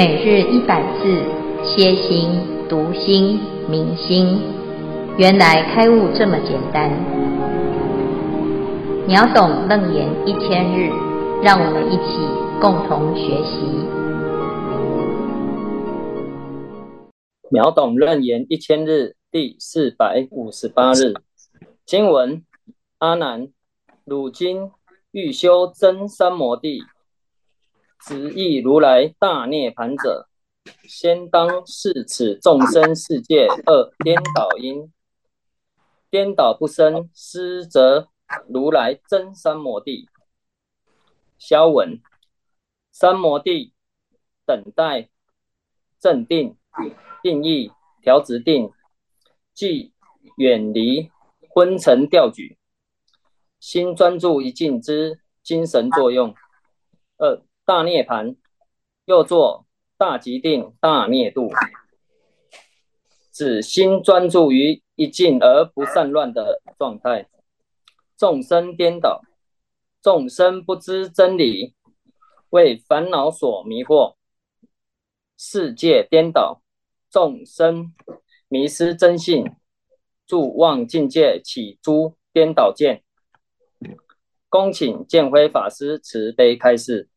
每日一百字，歇心、读心、明心，原来开悟这么简单。秒懂楞严一千日，让我们一起共同学习。秒懂楞严一千日第四百五十八日经文：阿难，汝今欲修真三摩地。直意如来大涅槃者，先当视此众生世界二颠倒因，颠倒不生，失则如来真三摩地。消文：三摩地等待正定、定义、调直定，即远离昏沉掉举，心专注一境之精神作用。二大涅槃，又作大极定、大灭度，指心专注于一境而不散乱的状态。众生颠倒，众生不知真理，为烦恼所迷惑；世界颠倒，众生迷失真性，助妄境界起诸颠倒见。恭请建辉法师慈悲开示。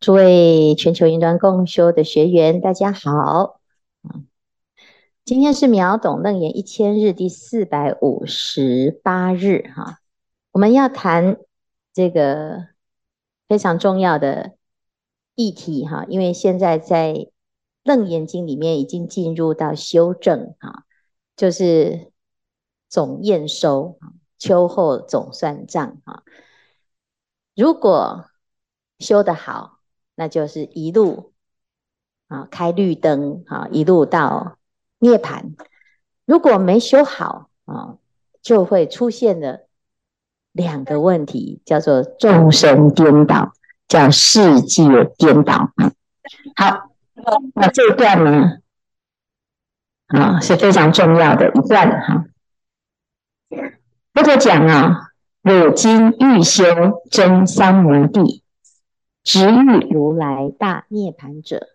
诸位全球云端共修的学员，大家好。今天是秒懂楞严一千日第四百五十八日哈，我们要谈这个非常重要的议题哈，因为现在在楞严经里面已经进入到修正哈，就是总验收，秋后总算账哈。如果修得好，那就是一路啊开绿灯啊，一路到涅槃。如果没修好啊，就会出现了两个问题，叫做众生颠倒，叫世界颠倒。好，那这一段呢啊是非常重要的一段哈。佛陀讲啊，汝今欲修真三摩地。直欲如来大涅槃者，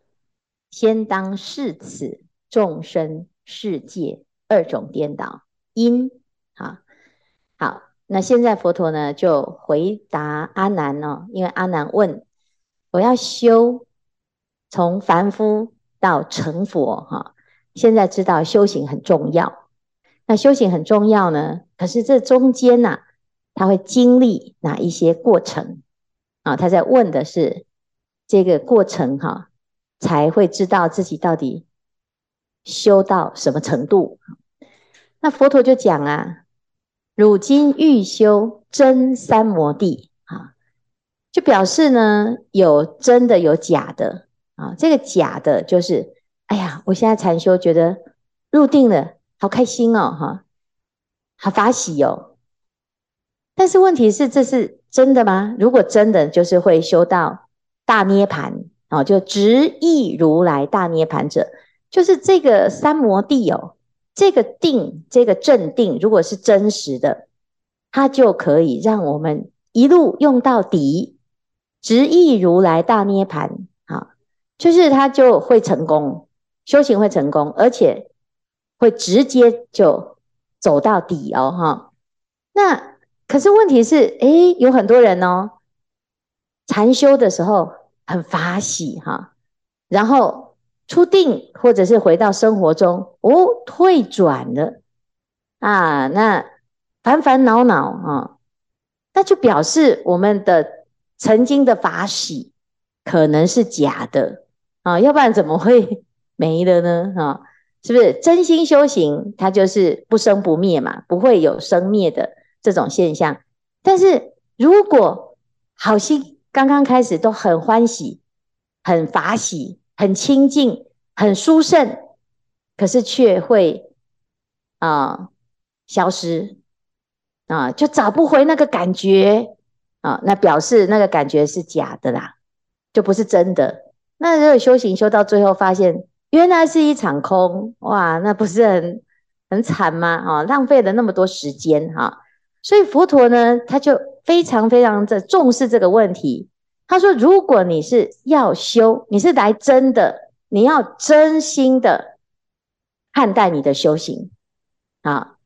先当视此众生世界二种颠倒因。好，好，那现在佛陀呢就回答阿难哦，因为阿难问，我要修从凡夫到成佛哈，现在知道修行很重要，那修行很重要呢，可是这中间呐、啊，他会经历哪一些过程？啊，他在问的是这个过程哈，才会知道自己到底修到什么程度。那佛陀就讲啊，汝今欲修真三摩地啊，就表示呢，有真的有假的啊。这个假的就是，哎呀，我现在禅修觉得入定了，好开心哦，哈，好法喜哦。但是问题是，这是。真的吗？如果真的，就是会修到大涅盘啊，就直意如来大涅盘者，就是这个三摩地哦，这个定，这个正定，如果是真实的，它就可以让我们一路用到底，直意如来大涅盘啊，就是它就会成功，修行会成功，而且会直接就走到底哦，哈，那。可是问题是，诶，有很多人哦，禅修的时候很法喜哈，然后出定或者是回到生活中，哦，退转了啊，那烦烦恼恼啊，那就表示我们的曾经的法喜可能是假的啊，要不然怎么会没了呢？啊，是不是真心修行，它就是不生不灭嘛，不会有生灭的。这种现象，但是如果好心刚刚开始都很欢喜、很法喜、很清净、很殊胜，可是却会啊、消失啊、就找不回那个感觉啊、那表示那个感觉是假的啦，就不是真的。那如果修行修到最后，发现原来是一场空，哇，那不是很很惨吗？啊，浪费了那么多时间哈。所以佛陀呢，他就非常非常的重视这个问题。他说：“如果你是要修，你是来真的，你要真心的看待你的修行啊。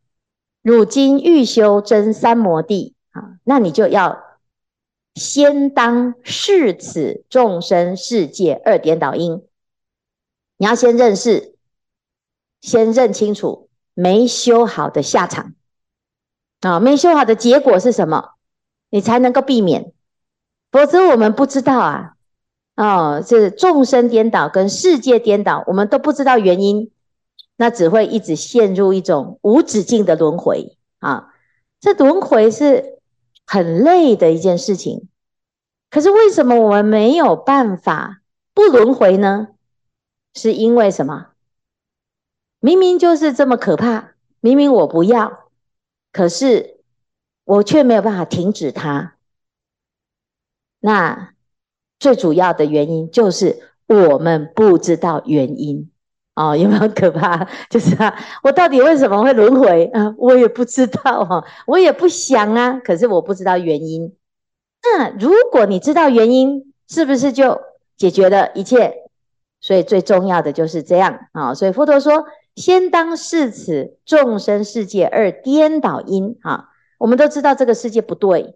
汝今欲修真三摩地啊，那你就要先当视此众生世界二颠倒因。你要先认识，先认清楚没修好的下场啊，没修好的结果是什么？你才能够避免，否则我们不知道啊。哦，这众生颠倒跟世界颠倒，我们都不知道原因，那只会一直陷入一种无止境的轮回啊。这轮回是很累的一件事情，可是为什么我们没有办法不轮回呢？是因为什么？明明就是这么可怕，明明我不要，可是我却没有办法停止它。那最主要的原因就是我们不知道原因哦，有没有可怕？就是啊，我到底为什么会轮回啊？我也不知道哈，我也不想啊，可是我不知道原因。那如果你知道原因，是不是就解决了一切？所以最重要的就是这样啊！所以佛陀说：“先当识此众生世界二颠倒因啊！”我们都知道这个世界不对，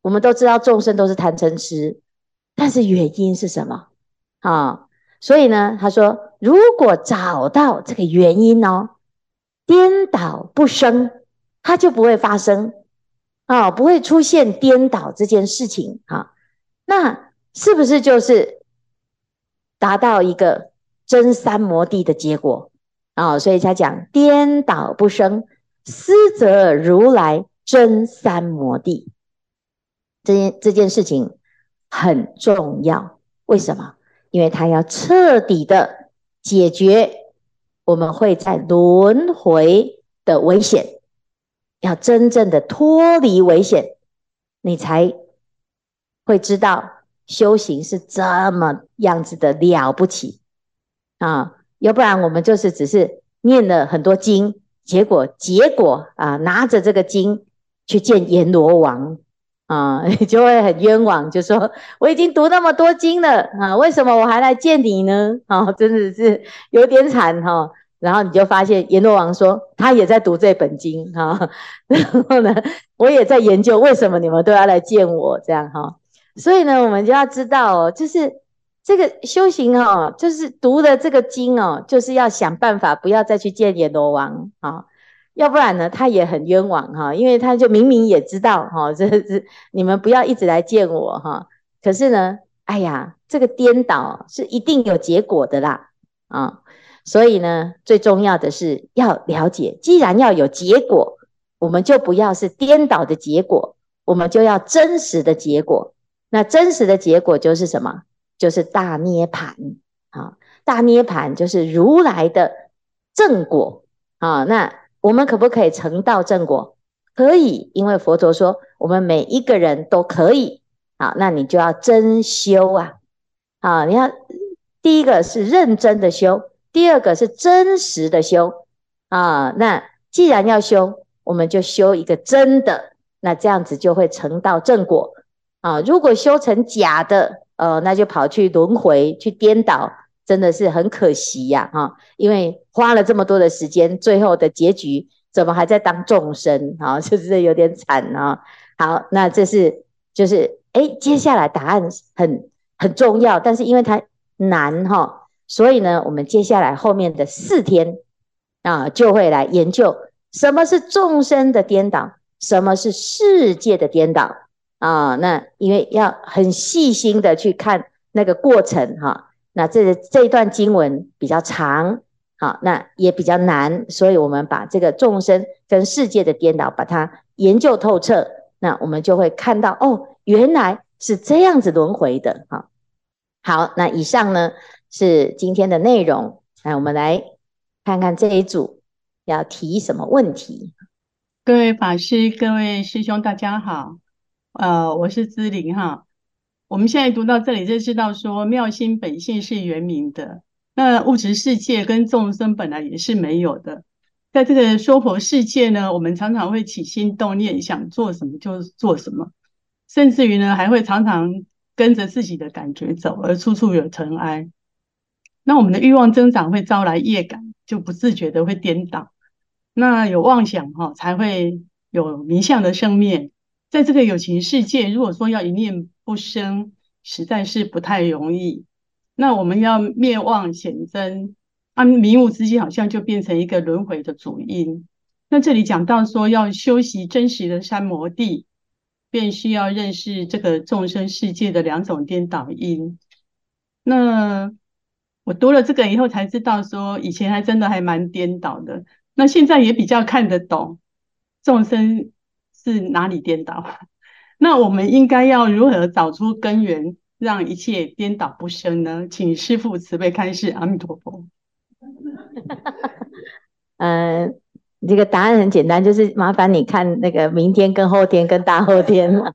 我们都知道众生都是贪嗔痴，但是原因是什么啊？所以呢，他说：“如果找到这个原因哦，颠倒不生，它就不会发生啊，不会出现颠倒这件事情啊。那是不是就是？”达到一个真三摩地的结果啊、哦，所以他讲颠倒不生，斯则如来真三摩地。这件这件事情很重要，为什么？因为他要彻底的解决我们会在轮回的危险，要真正的脱离危险，你才会知道。修行是这么样子的了不起啊！要不然我们就是只是念了很多经，结果结果啊，拿着这个经去见阎罗王 啊，你就会很冤枉，就说我已经读那么多经了啊，为什么我还来见你呢？啊，真的是有点惨哈！然后你就发现阎罗王说他也在读这本经哈，然后呢，我也在研究为什么你们都要来见我这样哈。所以呢，我们就要知道哦，就是这个修行哦，就是读的这个经哦，就是要想办法不要再去见阎罗王啊，要不然呢，他也很冤枉哈，因为他就明明也知道哈，这是你们不要一直来见我哈，可是呢，哎呀，这个颠倒是一定有结果的啦啊，所以呢，最重要的是要了解，既然要有结果，我们就不要是颠倒的结果，我们就要真实的结果。那真实的结果就是什么？就是大涅槃啊！大涅槃就是如来的正果啊！那我们可不可以成道正果？可以，因为佛陀说我们每一个人都可以。好，那你就要真修啊！啊，你要第一个是认真的修，第二个是真实的修啊！那既然要修，我们就修一个真的，那这样子就会成道正果。啊，如果修成假的，呃，那就跑去轮回去颠倒，真的是很可惜呀，哈，因为花了这么多的时间，最后的结局怎么还在当众生啊？就是有点惨啊。好，那这是就是，哎，接下来答案很很重要，但是因为它难哈，所以呢，我们接下来后面的四天啊，就会来研究什么是众生的颠倒，什么是世界的颠倒。啊，那因为要很细心的去看那个过程哈，那这这一段经文比较长，好，那也比较难，所以我们把这个众生跟世界的颠倒，把它研究透彻，那我们就会看到哦，原来是这样子轮回的哈。好，那以上呢是今天的内容，来我们来看看这一组要提什么问题。各位法师、各位师兄，大家好。呃，我是姿玲哈。我们现在读到这里就知道说，妙心本性是圆明的。那物质世界跟众生本来也是没有的。在这个娑婆世界呢，我们常常会起心动念，想做什么就做什么，甚至于呢，还会常常跟着自己的感觉走，而处处有尘埃。那我们的欲望增长会招来业感，就不自觉的会颠倒。那有妄想哈，才会有名相的生灭。在这个有情世界，如果说要一念不生，实在是不太容易。那我们要灭妄显真，啊，迷雾之间好像就变成一个轮回的主因。那这里讲到说要修习真实的三摩地，便需要认识这个众生世界的两种颠倒因。那我读了这个以后才知道，说以前还真的还蛮颠倒的。那现在也比较看得懂众生是哪里颠倒。那我们应该要如何找出根源，让一切颠倒不生呢？请师父慈悲开示。阿弥陀佛。嗯、呃，这个答案很简单，就是麻烦你看那个明天跟后天跟大后天了。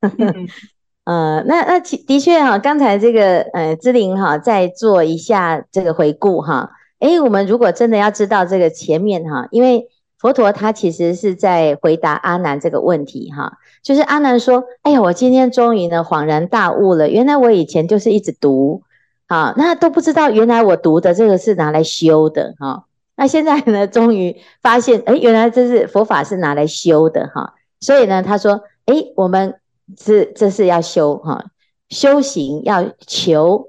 呃，那那其的确哈，刚才这个呃，姿玲哈，再做一下这个回顾哈。诶，我们如果真的要知道这个前面哈，因为佛陀他其实是在回答阿难这个问题哈，就是阿难说，哎呀，我今天终于呢恍然大悟了，原来我以前就是一直读，啊，那都不知道原来我读的这个是拿来修的哈，那现在呢终于发现，诶，原来这是佛法是拿来修的哈，所以呢他说，诶，我们。是，这是要修哈，修行要求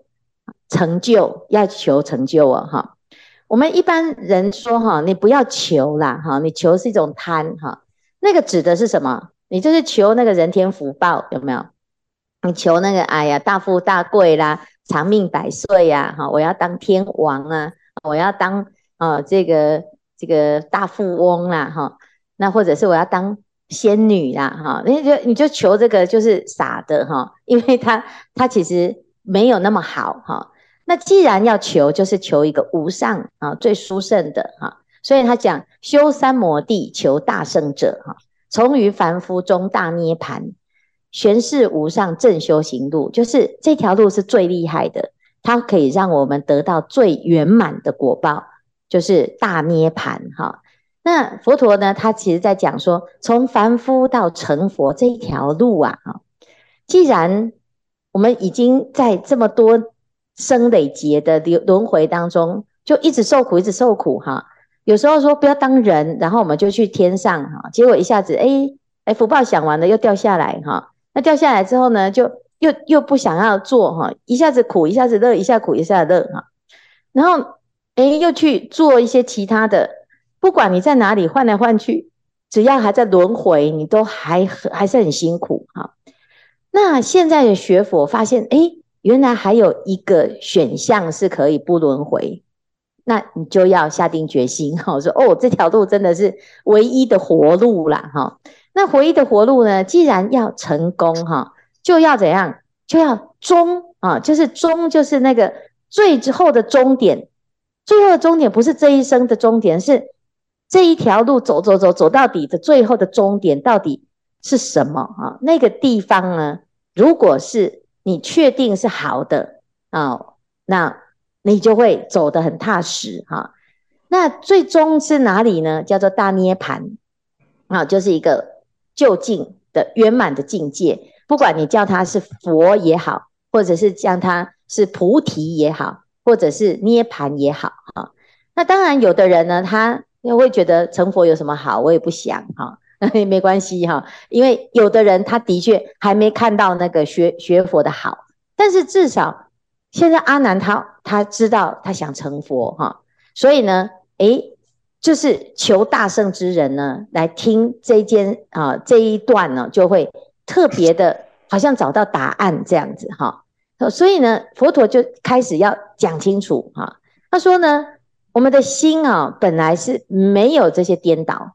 成就，要求成就啊哈。我们一般人说哈，你不要求啦哈，你求是一种贪哈。那个指的是什么？你就是求那个人天福报有没有？你求那个哎呀大富大贵啦，长命百岁呀哈，我要当天王啊，我要当啊这个这个大富翁啦哈，那或者是我要当。仙女啦，哈，你就你就求这个就是傻的哈，因为他他其实没有那么好哈。那既然要求，就是求一个无上啊最殊胜的哈，所以他讲修三摩地求大圣者哈，从于凡夫中大涅槃，玄是无上正修行路，就是这条路是最厉害的，它可以让我们得到最圆满的果报，就是大涅槃哈。那佛陀呢？他其实在讲说，从凡夫到成佛这一条路啊，既然我们已经在这么多生累劫的轮轮回当中，就一直受苦，一直受苦，哈。有时候说不要当人，然后我们就去天上，哈，结果一下子，哎，哎，福报享完了又掉下来，哈。那掉下来之后呢，就又又不想要做，哈，一下子苦，一下子乐，一下苦，一下乐，哈。然后，哎，又去做一些其他的。不管你在哪里换来换去，只要还在轮回，你都还还是很辛苦哈。那现在的学佛发现，哎，原来还有一个选项是可以不轮回，那你就要下定决心哈，说哦，这条路真的是唯一的活路啦哈。那唯一的活路呢，既然要成功哈，就要怎样？就要终啊，就是终，就是那个最之后的终点。最后的终点不是这一生的终点，是。这一条路走走走走到底的最后的终点到底是什么啊？那个地方呢？如果是你确定是好的啊，那你就会走得很踏实哈。那最终是哪里呢？叫做大涅盘啊，就是一个究竟的圆满的境界。不管你叫它是佛也好，或者是叫它是菩提也好，或者是涅盘也好哈。那当然，有的人呢，他。因为会觉得成佛有什么好？我也不想哈，那 也没关系哈。因为有的人他的确还没看到那个学学佛的好，但是至少现在阿南他他知道他想成佛哈，所以呢，诶，就是求大圣之人呢来听这一间啊这一段呢，就会特别的，好像找到答案这样子哈。所以呢，佛陀就开始要讲清楚哈。他说呢。我们的心啊，本来是没有这些颠倒，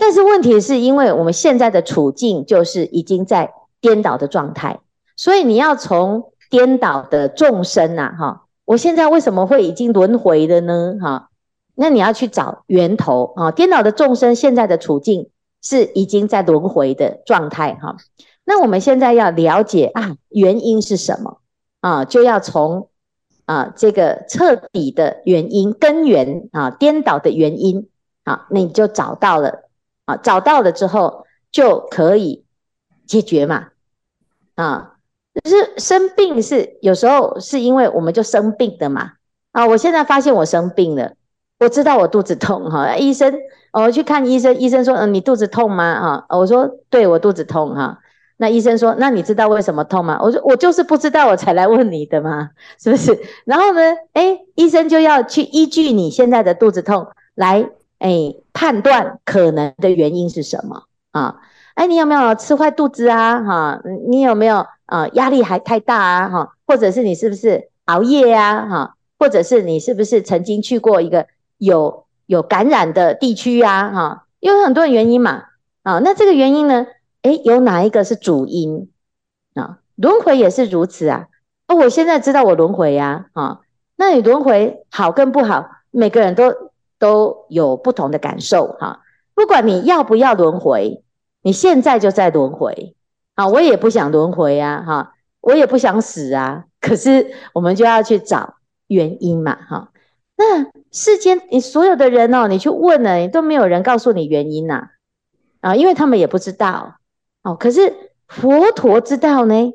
但是问题是因为我们现在的处境就是已经在颠倒的状态，所以你要从颠倒的众生呐，哈，我现在为什么会已经轮回了呢？哈，那你要去找源头啊，颠倒的众生现在的处境是已经在轮回的状态哈，那我们现在要了解啊，原因是什么啊，就要从。啊，这个彻底的原因、根源啊，颠倒的原因啊，那你就找到了啊，找到了之后就可以解决嘛。啊，就是生病是有时候是因为我们就生病的嘛。啊，我现在发现我生病了，我知道我肚子痛哈，医生，我去看医生，医生说，嗯，你肚子痛吗？哈，我说，对，我肚子痛哈。那医生说，那你知道为什么痛吗？我说，我就是不知道，我才来问你的嘛，是不是？然后呢，哎，医生就要去依据你现在的肚子痛来，哎，判断可能的原因是什么啊？哎，你有没有吃坏肚子啊？哈，你有没有啊？压力还太大啊？哈，或者是你是不是熬夜啊？哈？或者是你是不是曾经去过一个有有感染的地区啊？哈，有很多原因嘛。啊，那这个原因呢？诶，有哪一个是主因啊？轮回也是如此啊。哦，我现在知道我轮回呀。啊，那你轮回好跟不好，每个人都都有不同的感受哈。不管你要不要轮回，你现在就在轮回啊。我也不想轮回呀，哈，我也不想死啊。可是我们就要去找。原因嘛，哈，那世间你所有的人哦，你去问了，你都没有人告诉你原因呐，啊，因为他们也不知道，哦，可是佛陀知道呢。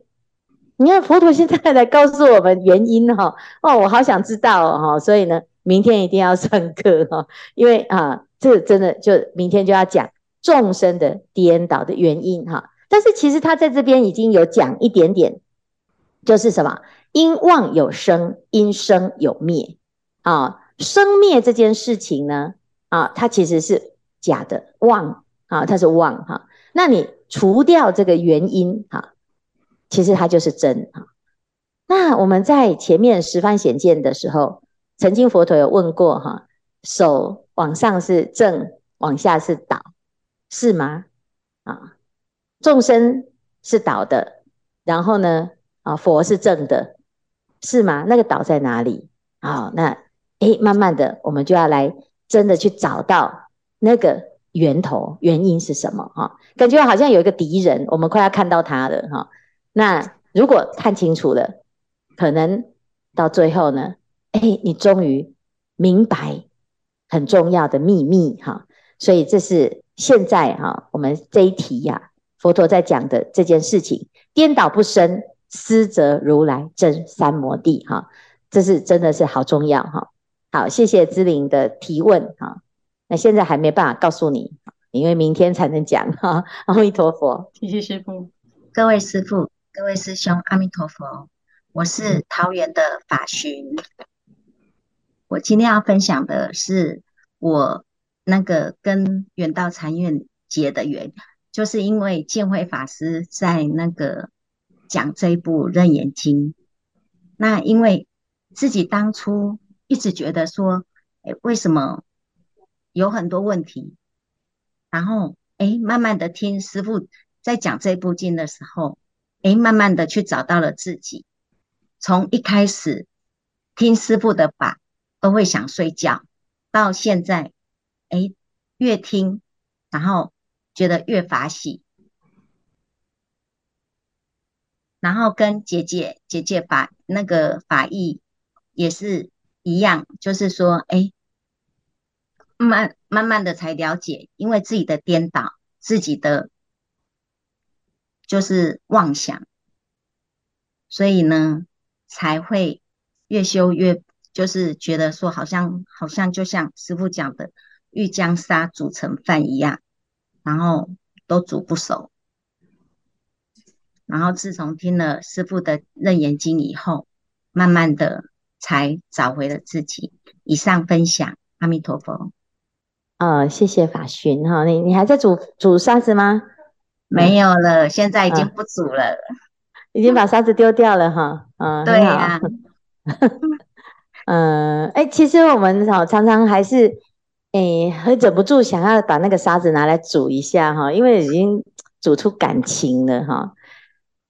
你看佛陀现在来告诉我们原因哈，哦，我好想知道哦，所以呢，明天一定要上课哈，因为啊，这真的就明天就要讲众生的颠倒的原因哈，但是其实他在这边已经有讲一点点，就是什么？因妄有生，因生有灭，啊，生灭这件事情呢，啊，它其实是假的，妄啊，它是妄哈、那你除掉这个原因哈、其实它就是真哈、啊。那我们在前面十方显见的时候，曾经佛陀有问过哈、手往上是正，往下是倒，是吗？啊，众生是倒的，然后呢，啊，佛是正的。是吗？那个倒在哪里？好，那诶，慢慢的，我们就要来真的去找到那个源头，原因是什么？哈，感觉好像有一个敌人，我们快要看到他了，哈。那如果看清楚了，可能到最后呢，诶，你终于明白很重要的秘密，哈。所以这是现在哈，我们这一题呀，佛陀在讲的这件事情，颠倒不生。思则如来真三摩地，哈，这是真的是好重要，哈。好，谢谢姿玲的提问，哈。那现在还没办法告诉你，因为明天才能讲，哈。阿弥陀佛，谢谢师父，各位师父，各位师兄，阿弥陀佛。我是桃园的法寻，我今天要分享的是我那个跟圆道禅院结的缘，就是因为见辉法师在那个。讲这一部《楞严经》，那因为自己当初一直觉得说，哎，为什么有很多问题？然后，哎，慢慢的听师傅在讲这部经的时候，哎，慢慢的去找到了自己。从一开始听师傅的法都会想睡觉，到现在，哎，越听，然后觉得越法喜。然后跟姐姐姐姐法那个法义也是一样，就是说，哎，慢慢慢的才了解，因为自己的颠倒，自己的就是妄想，所以呢，才会越修越就是觉得说，好像好像就像师傅讲的，欲将沙煮成饭一样，然后都煮不熟。然后自从听了师傅的《楞严经》以后，慢慢的才找回了自己。以上分享，阿弥陀佛。呃，谢谢法寻哈，你你还在煮煮沙子吗？没有了，现在已经不煮了，呃、已经把沙子丢掉了哈。嗯、呃，对呀、啊。嗯，哎，其实我们哈常常还是哎，会忍不住想要把那个沙子拿来煮一下哈，因为已经煮出感情了哈。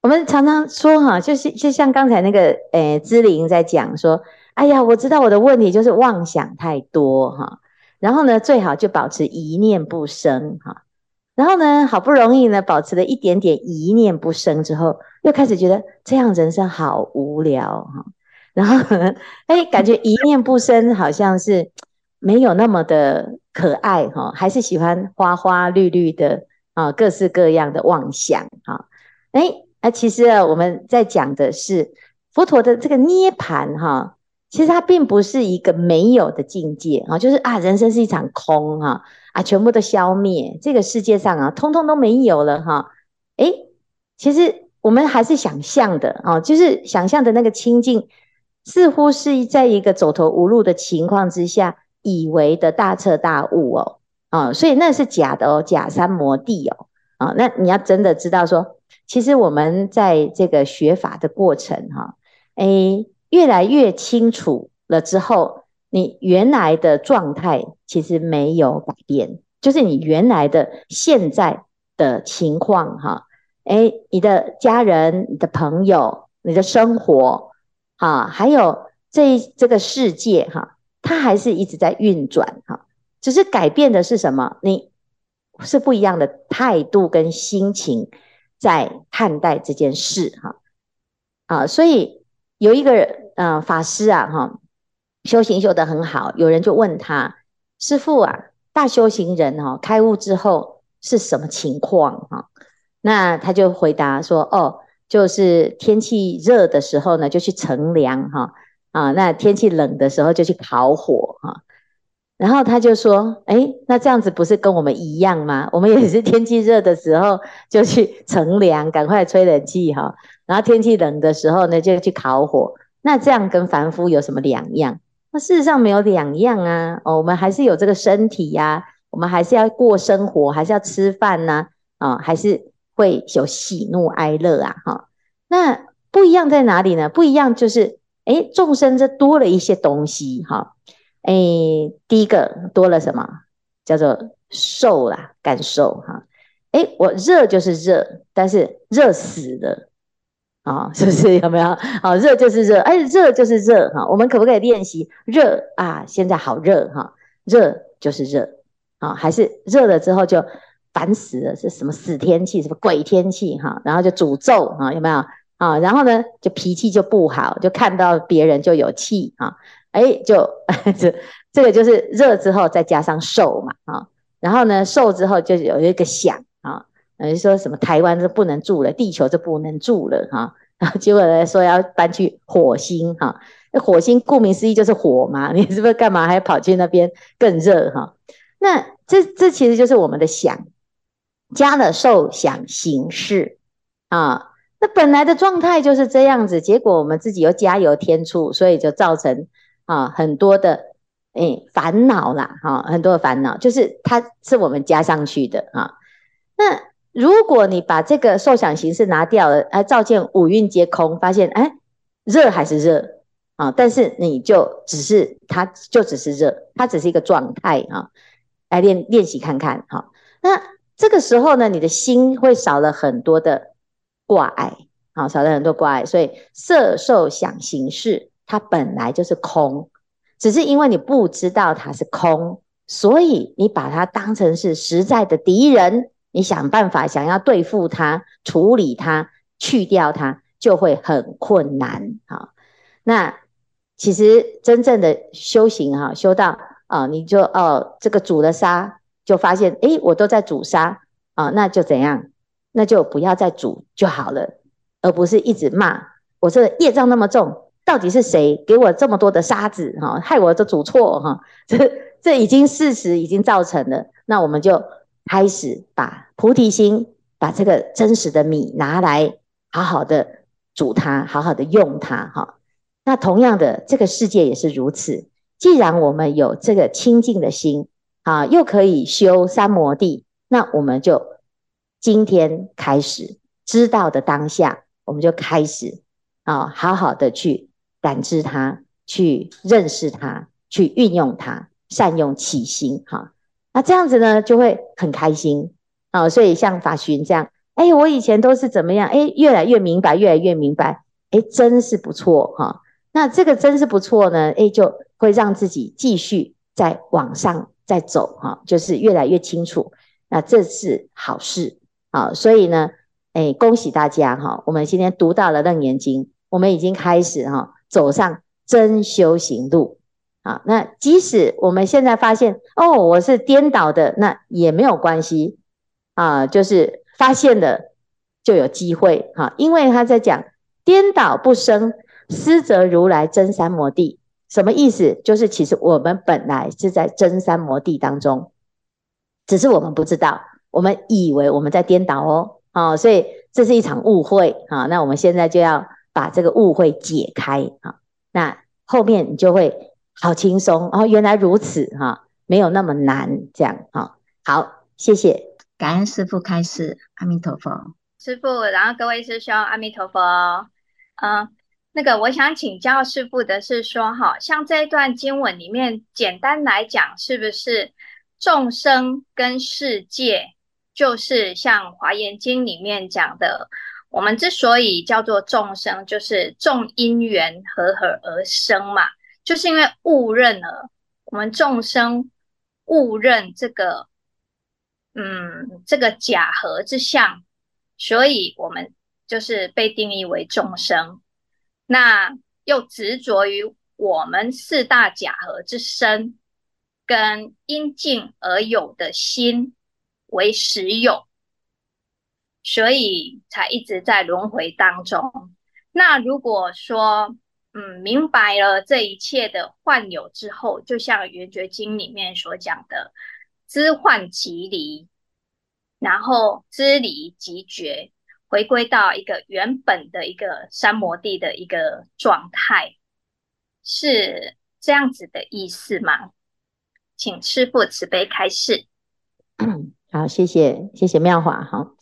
我们常常说哈，就是就像刚才那个诶，姿玲在讲说，哎呀，我知道我的问题就是妄想太多哈，然后呢，最好就保持一念不生哈，然后呢，好不容易呢，保持了一点点一念不生之后，又开始觉得这样人生好无聊哈，然后，哎，感觉一念不生好像是没有那么的可爱哈，还是喜欢花花绿绿的啊，各式各样的妄想哈，哎。那其实啊，我们在讲的是佛陀的这个涅盘哈，其实它并不是一个没有的境界啊，就是啊，人生是一场空哈啊，全部都消灭，这个世界上啊，通通都没有了哈。诶，其实我们还是想象的啊，就是想象的那个清净，似乎是在一个走投无路的情况之下，以为的大彻大悟哦。啊、所以那是假的哦，假三摩地哦，啊、那你要真的知道说，其实我们在这个学法的过程哈、诶，越来越清楚了之后，你原来的状态其实没有改变，就是你原来的现在的情况哈，诶，你的家人、你的朋友、你的生活，啊，还有这这个世界哈，它还是一直在运转哈。只是改变的是什么？你是不一样的态度跟心情在看待这件事哈啊，所以有一个人呃法师啊哈，修行修得很好，有人就问他师父啊，大修行人哈开悟之后是什么情况哈？那他就回答说哦，就是天气热的时候呢，就去乘凉哈啊，那天气冷的时候就去烤火哈。然后他就说：“哎，那这样子不是跟我们一样吗？我们也是天气热的时候就去乘凉，赶快吹冷气哈。然后天气冷的时候呢，就去烤火。那这样跟凡夫有什么两样？那事实上没有两样啊。哦，我们还是有这个身体呀，我们还是要过生活，还是要吃饭呐，啊，还是会有喜怒哀乐啊。哈，那不一样在哪里呢？不一样就是，哎，众生这多了一些东西哈。”哎，第一个多了什么？叫做受啦，感受哈。哎，我热就是热，但是热死了啊，是不是？有没有？好，热就是热，哎，热就是热哈。我们可不可以练习热啊？现在好热哈，热就是热啊，还是热了之后就烦死了？是什么死天气？什么鬼天气哈？然后就诅咒啊，有没有？啊，然后呢，就脾气就不好，就看到别人就有气啊。哎，就 这这个就是热之后再加上受嘛啊，然后呢受之后就有一个想啊，就说什么台湾就不能住了，地球就不能住了哈，然后结果呢说要搬去火星哈，那火星顾名思义就是火嘛，你是不是干嘛还跑去那边更热哈？那这这其实就是我们的想加了受想行识啊，那本来的状态就是这样子，结果我们自己又加油添醋，所以就造成。啊，很多的诶烦恼啦，哈，很多的烦恼，就是它是我们加上去的啊。那如果你把这个受想行识拿掉了，哎，照见五蕴皆空，发现哎，热还是热啊，但是你就只是它就只是热，它只是一个状态啊。来练练习看看哈。那这个时候呢，你的心会少了很多的挂碍，啊，少了很多挂碍，所以色受想行识。它本来就是空，只是因为你不知道它是空，所以你把它当成是实在的敌人，你想办法想要对付它、处理它、去掉它，就会很困难啊。那其实真正的修行哈，修到啊，你就哦，这个煮了沙，就发现诶，我都在煮沙啊，那就怎样？那就不要再煮就好了，而不是一直骂我这业障那么重。到底是谁给我这么多的沙子哈，害我都煮错哈？这这已经事实已经造成了，那我们就开始把菩提心，把这个真实的米拿来，好好的煮它，好好的用它哈。那同样的，这个世界也是如此。既然我们有这个清净的心啊，又可以修三摩地，那我们就今天开始知道的当下，我们就开始啊，好好的去。感知它，去认识它，去运用它，善用起心哈。那这样子呢，就会很开心啊。所以像法寻这样，哎，我以前都是怎么样？哎，越来越明白，越来越明白，哎，真是不错哈。那这个真是不错呢，哎，就会让自己继续再往上再走哈，就是越来越清楚。那这是好事啊。所以呢，哎，恭喜大家哈，我们今天读到了《楞严经》，我们已经开始哈。走上真修行路啊！那即使我们现在发现哦，我是颠倒的，那也没有关系啊。就是发现了就有机会哈，因为他在讲颠倒不生，斯则如来真三摩地，什么意思？就是其实我们本来是在真三摩地当中，只是我们不知道，我们以为我们在颠倒哦，哦，所以这是一场误会啊。那我们现在就要把这个误会解开啊，那后面你就会好轻松哦，原来如此哈，没有那么难这样哈。好，谢谢，感恩师父开示，阿弥陀佛，师父，然后各位师兄，阿弥陀佛，嗯。那个，我想请教师傅的是说，哈，像这一段经文里面，简单来讲，是不是众生跟世界，就是像《华严经》里面讲的，我们之所以叫做众生，就是众因缘和合而生嘛，就是因为误认了我们众生误认这个，嗯，这个假合之相，所以我们就是被定义为众生。那又执着于我们四大假合之身，跟因境而有的心为实有，所以才一直在轮回当中。那如果说，嗯，明白了这一切的幻有之后，就像《圆觉经》里面所讲的“知幻即离”，然后“知离即觉”。回归到一个原本的一个三摩地的一个状态，是这样子的意思吗？请师父慈悲开示。好，谢谢，谢谢妙华哈。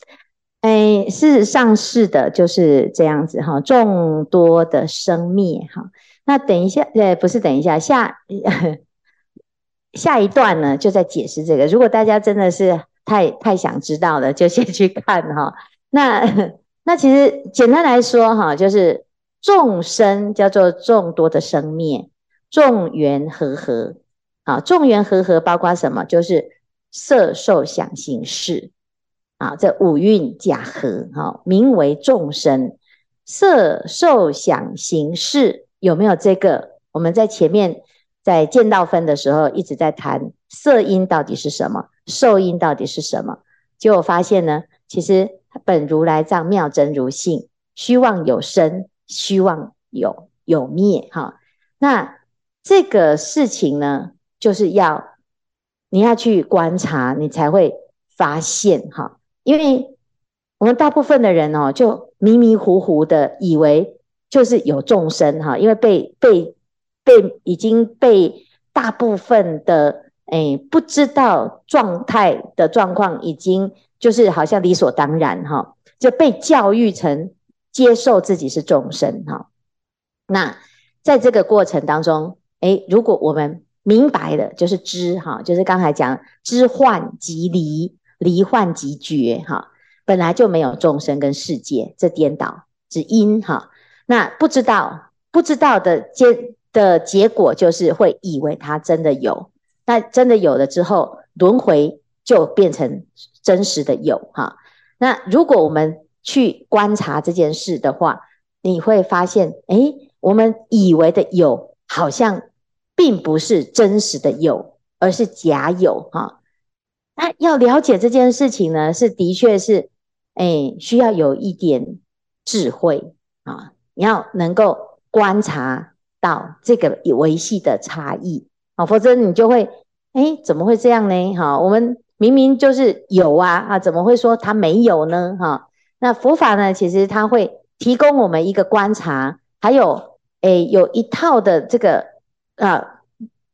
哎，事实上是的，就是这样子哈。众多的生灭哈，那等一下，呃，不是等一下，下 下一段呢，就在解释这个。如果大家真的是太太想知道了，就先去看哈。那 那其实简单来说哈，就是众生叫做众多的生灭，众缘和合啊，众缘和合包括什么？就是色受想行识啊，这五蕴假合哈，名为众生。色受想行识有没有这个？我们在前面在见到分的时候一直在谈色因到底是什么，受因到底是什么？结果发现呢，其实。本如来藏妙真如性，虚妄有生，虚妄有有灭。哈，那这个事情呢，就是要你要去观察，你才会发现。哈，因为我们大部分的人哦，就迷迷糊糊的以为就是有众生。哈，因为被被被已经被大部分的诶不知道状态的状况已经。就是好像理所当然哈，就被教育成接受自己是众生哈。那在这个过程当中，诶，如果我们明白了，就是知哈，就是刚才讲知幻即离，离幻即觉哈，本来就没有众生跟世界，这颠倒是因哈。那不知道不知道的结的结果，就是会以为它真的有，那真的有了之后，轮回就变成。真实的有哈，那如果我们去观察这件事的话，你会发现，诶，我们以为的有，好像并不是真实的有，而是假有哈。那要了解这件事情呢，是的确是，诶，需要有一点智慧啊，你要能够观察到这个维系的差异啊，否则你就会，诶，怎么会这样呢？哈，我们。明明就是有啊啊，怎么会说它没有呢？哈，那佛法呢，其实它会提供我们一个观察，还有诶，有一套的这个啊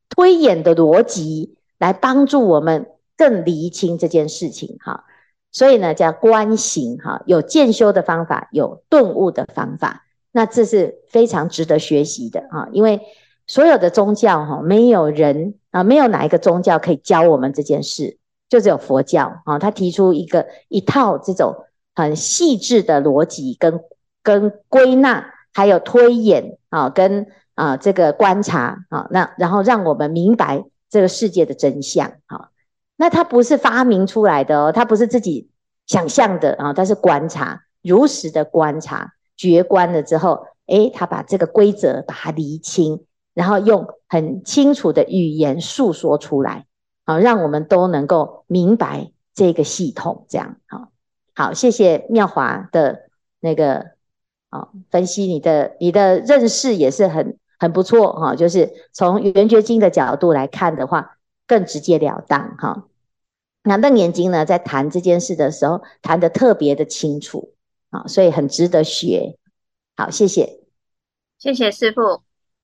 推演的逻辑来帮助我们更厘清这件事情哈。所以呢，叫观行哈，有渐修的方法，有顿悟的方法，那这是非常值得学习的啊。因为所有的宗教哈，没有人啊，没有哪一个宗教可以教我们这件事。就只有佛教啊，他提出一个一套这种很细致的逻辑跟跟归纳，还有推演啊，跟啊这个观察啊，那然后让我们明白这个世界的真相啊。那他不是发明出来的哦，他不是自己想象的啊，他是观察，如实的观察，觉观了之后，诶，他把这个规则把它厘清，然后用很清楚的语言诉说出来。好，让我们都能够明白这个系统，这样好。好，谢谢妙华的那个啊分析，你的你的认识也是很很不错哈、哦，就是从圆觉经的角度来看的话，更直截了当哈。哦那楞严经呢，在谈这件事的时候，谈得特别的清楚啊，所以很值得学。好，谢谢，谢谢师父。